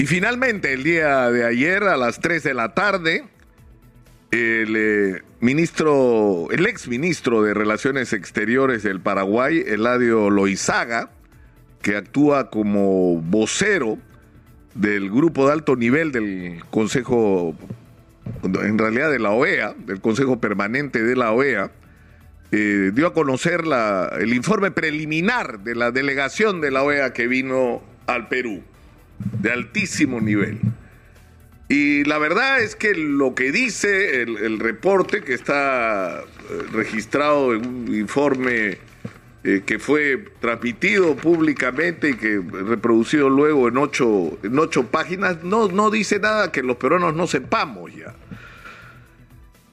Y finalmente, el día de ayer a las 3 de la tarde, el eh, ministro, el ex ministro de Relaciones Exteriores del Paraguay, Eladio Loizaga, que actúa como vocero del grupo de alto nivel del Consejo, en realidad de la OEA, del Consejo Permanente de la OEA, eh, dio a conocer la, el informe preliminar de la delegación de la OEA que vino al Perú, de altísimo nivel. Y la verdad es que lo que dice el, reporte, que está eh, registrado en un informe eh, que fue transmitido públicamente y que reproducido luego en ocho, en ocho páginas, no, no dice nada que los peruanos no sepamos ya.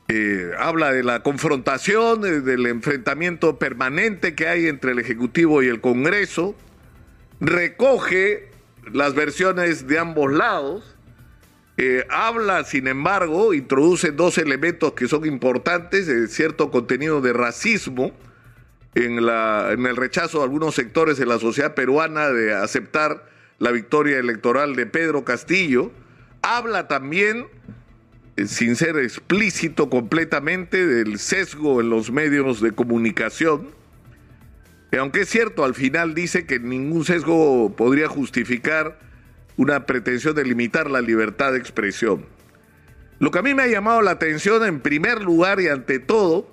Eh, habla de la confrontación, del enfrentamiento permanente que hay entre el Ejecutivo y el Congreso, recoge las versiones de ambos lados, eh, habla, sin embargo, introduce dos elementos que son importantes, cierto contenido de racismo en, la, en el rechazo de algunos sectores de la sociedad peruana de aceptar la victoria electoral de Pedro Castillo, habla también sin ser explícito completamente, del sesgo en los medios de comunicación. Aunque es cierto, al final dice que ningún sesgo podría justificar una pretensión de limitar la libertad de expresión. Lo que a mí me ha llamado la atención en primer lugar y ante todo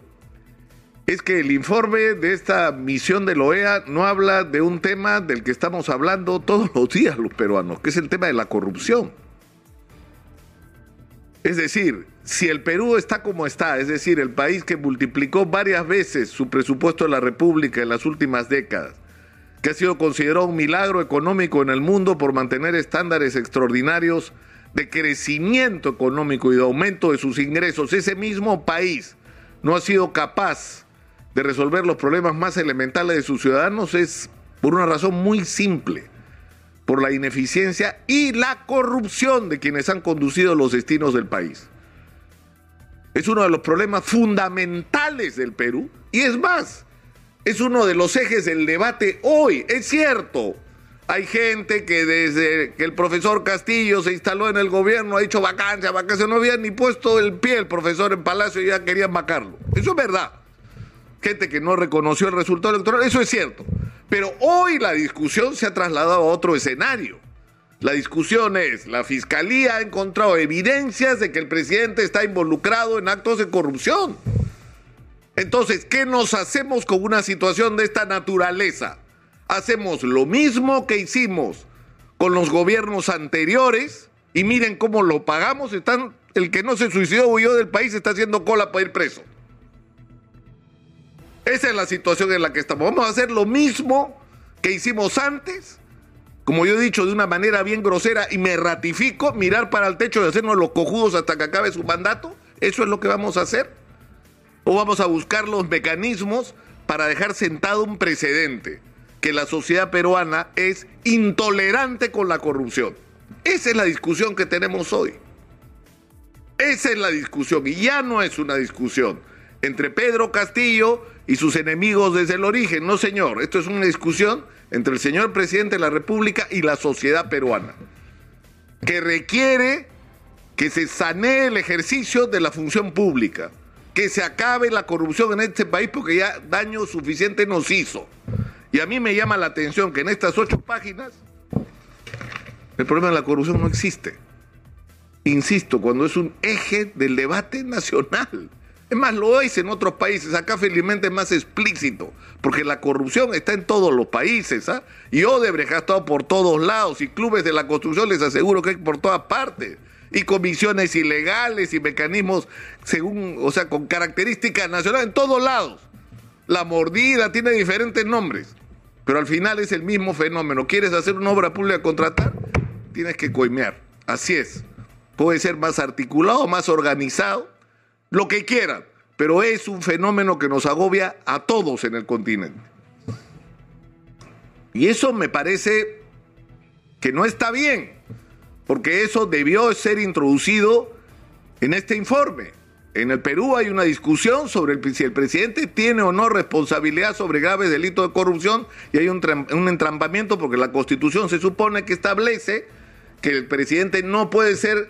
es que el informe de esta misión de la OEA no habla de un tema del que estamos hablando todos los días los peruanos, que es el tema de la corrupción. Es decir, si el Perú está como está, es decir, el país que multiplicó varias veces su presupuesto de la República en las últimas décadas, que ha sido considerado un milagro económico en el mundo por mantener estándares extraordinarios de crecimiento económico y de aumento de sus ingresos, ese mismo país no ha sido capaz de resolver los problemas más elementales de sus ciudadanos, es por una razón muy simple por la ineficiencia y la corrupción de quienes han conducido los destinos del país. Es uno de los problemas fundamentales del Perú y es más, es uno de los ejes del debate hoy. Es cierto, hay gente que desde que el profesor Castillo se instaló en el gobierno ha dicho vacancia, vacancia, no había ni puesto el pie el profesor en Palacio y ya querían vacarlo. Eso es verdad. Gente que no reconoció el resultado electoral, eso es cierto. Pero hoy la discusión se ha trasladado a otro escenario. La discusión es, la Fiscalía ha encontrado evidencias de que el presidente está involucrado en actos de corrupción. Entonces, ¿qué nos hacemos con una situación de esta naturaleza? Hacemos lo mismo que hicimos con los gobiernos anteriores y miren cómo lo pagamos. Están, el que no se suicidó huyó del país está haciendo cola para ir preso. Esa es la situación en la que estamos. Vamos a hacer lo mismo que hicimos antes, como yo he dicho de una manera bien grosera y me ratifico, mirar para el techo y hacernos los cojudos hasta que acabe su mandato. ¿Eso es lo que vamos a hacer? ¿O vamos a buscar los mecanismos para dejar sentado un precedente? Que la sociedad peruana es intolerante con la corrupción. Esa es la discusión que tenemos hoy. Esa es la discusión y ya no es una discusión entre Pedro Castillo y sus enemigos desde el origen. No, señor, esto es una discusión entre el señor presidente de la República y la sociedad peruana, que requiere que se sanee el ejercicio de la función pública, que se acabe la corrupción en este país porque ya daño suficiente nos hizo. Y a mí me llama la atención que en estas ocho páginas el problema de la corrupción no existe. Insisto, cuando es un eje del debate nacional. Es más, lo es en otros países. Acá felizmente es más explícito, porque la corrupción está en todos los países. ¿ah? Y Odebrecht ha estado por todos lados, y clubes de la construcción les aseguro que hay por todas partes. Y comisiones ilegales y mecanismos según, o sea, con características nacionales en todos lados. La mordida tiene diferentes nombres, pero al final es el mismo fenómeno. ¿Quieres hacer una obra pública contratar? Tienes que coimear. Así es. Puede ser más articulado, más organizado, lo que quieran, pero es un fenómeno que nos agobia a todos en el continente. Y eso me parece que no está bien, porque eso debió ser introducido en este informe. En el Perú hay una discusión sobre si el presidente tiene o no responsabilidad sobre graves delitos de corrupción y hay un, un entrampamiento porque la constitución se supone que establece que el presidente no puede ser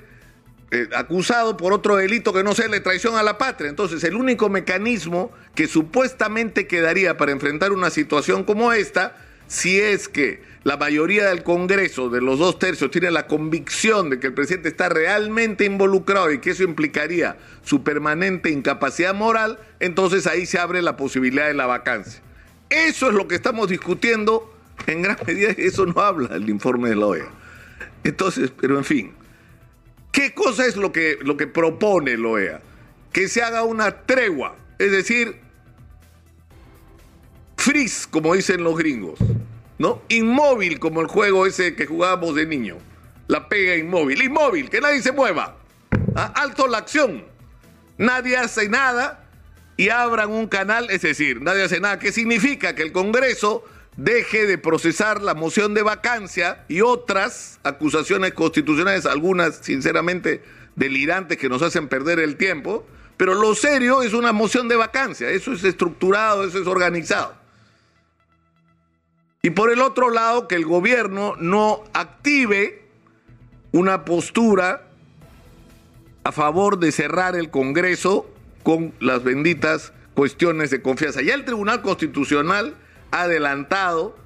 eh, acusado por otro delito que no sea la traición a la patria. Entonces, el único mecanismo que supuestamente quedaría para enfrentar una situación como esta, si es que la mayoría del Congreso, de los dos tercios, tiene la convicción de que el presidente está realmente involucrado y que eso implicaría su permanente incapacidad moral, entonces ahí se abre la posibilidad de la vacancia. Eso es lo que estamos discutiendo en gran medida, eso no habla el informe de la OEA. Entonces, pero en fin, ¿qué cosa es lo que, lo que propone la OEA? Que se haga una tregua, es decir, freeze, como dicen los gringos ¿no? Inmóvil como el juego ese que jugábamos de niño. La pega inmóvil. Inmóvil, que nadie se mueva. ¿Ah? Alto la acción. Nadie hace nada y abran un canal, es decir, nadie hace nada. ¿Qué significa? Que el Congreso deje de procesar la moción de vacancia y otras acusaciones constitucionales, algunas sinceramente delirantes que nos hacen perder el tiempo, pero lo serio es una moción de vacancia, eso es estructurado, eso es organizado. Y por el otro lado, que el gobierno no active una postura a favor de cerrar el Congreso con las benditas cuestiones de confianza. Ya el Tribunal Constitucional adelantado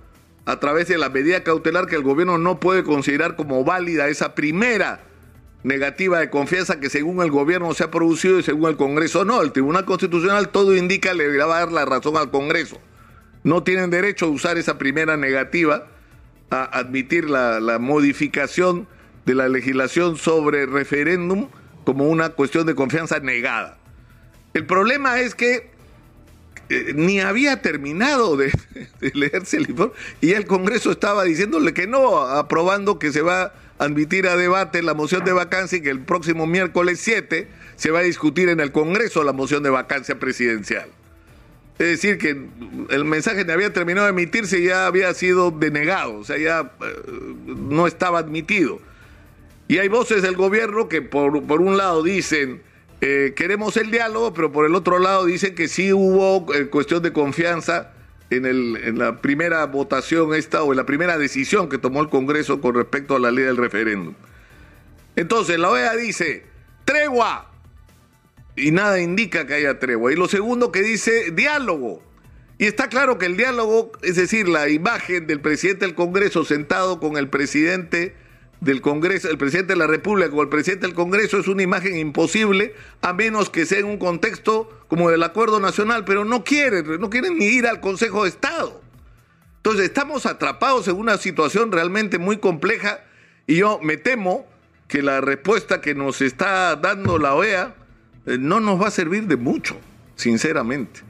a través de la medida cautelar que el gobierno no puede considerar como válida esa primera negativa de confianza que según el gobierno se ha producido y según el Congreso no. El Tribunal Constitucional todo indica le va a dar la razón al Congreso no tienen derecho a usar esa primera negativa a admitir la, modificación de la legislación sobre referéndum como una cuestión de confianza negada. El problema es que eh, ni había terminado de, leerse el informe y el Congreso estaba diciéndole que no, aprobando que se va a admitir a debate la moción de vacancia y que el próximo miércoles 7 se va a discutir en el Congreso la moción de vacancia presidencial. Es decir, que el mensaje que había terminado de emitirse y ya había sido denegado, o sea, ya eh, no estaba admitido. Y hay voces del gobierno que por, por un lado dicen, eh, queremos el diálogo, pero por el otro lado dicen que sí hubo eh, cuestión de confianza en, en la primera votación esta o en la primera decisión que tomó el Congreso con respecto a la ley del referéndum. Entonces, la OEA dice, tregua, y nada indica que haya tregua. Y lo segundo que dice diálogo. Y está claro que el diálogo, es decir, la imagen del presidente del Congreso sentado con el presidente del Congreso, el presidente de la República o el presidente del Congreso es una imagen imposible a menos que sea en un contexto como del acuerdo nacional, pero no quieren, no quieren ni ir al Consejo de Estado. Entonces estamos atrapados en una situación realmente muy compleja y yo me temo que la respuesta que nos está dando la OEA eh, no nos va a servir de mucho, sinceramente.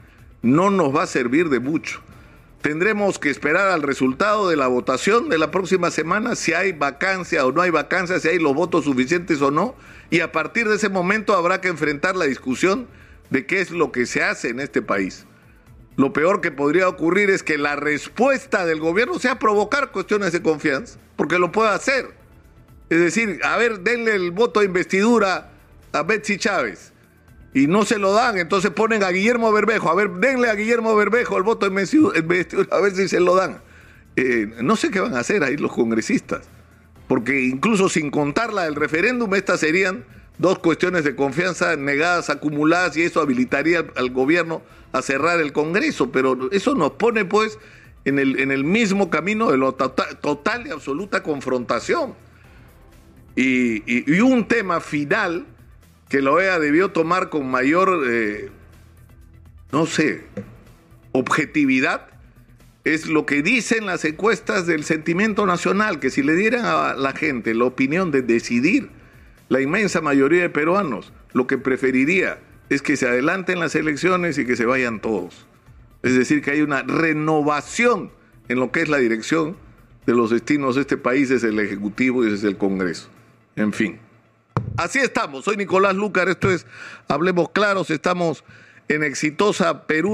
No nos va a servir de mucho. Tendremos que esperar al resultado de la votación de la próxima semana, si hay vacancia o no hay vacancia, si hay los votos suficientes o no, y a partir de ese momento habrá que enfrentar la discusión de qué es lo que se hace en este país. Lo peor que podría ocurrir es que la respuesta del gobierno sea provocar cuestiones de confianza, porque lo puede hacer. Es decir, a ver, denle el voto de investidura a Betsy Chávez y no se lo dan, entonces ponen a Guillermo Berbejo, a ver, denle a Guillermo Berbejo el voto en investidura, a ver si se lo dan. Eh, no sé qué van a hacer ahí los congresistas, porque incluso sin contarla del referéndum, estas serían dos cuestiones de confianza negadas, acumuladas, y eso habilitaría al, gobierno a cerrar el Congreso, pero eso nos pone pues en el, en el mismo camino de la total, y absoluta confrontación. y un tema final que la OEA debió tomar con mayor, eh, no sé, objetividad, es lo que dicen las encuestas del sentimiento nacional, que si le dieran a la gente la opinión de decidir, la inmensa mayoría de peruanos lo que preferiría es que se adelanten las elecciones y que se vayan todos. Es decir, que hay una renovación en lo que es la dirección de los destinos de este país desde el Ejecutivo y desde el Congreso. En fin. Así estamos. Soy Nicolás Lucar. Esto es Hablemos Claros. Estamos en Exitosa Perú.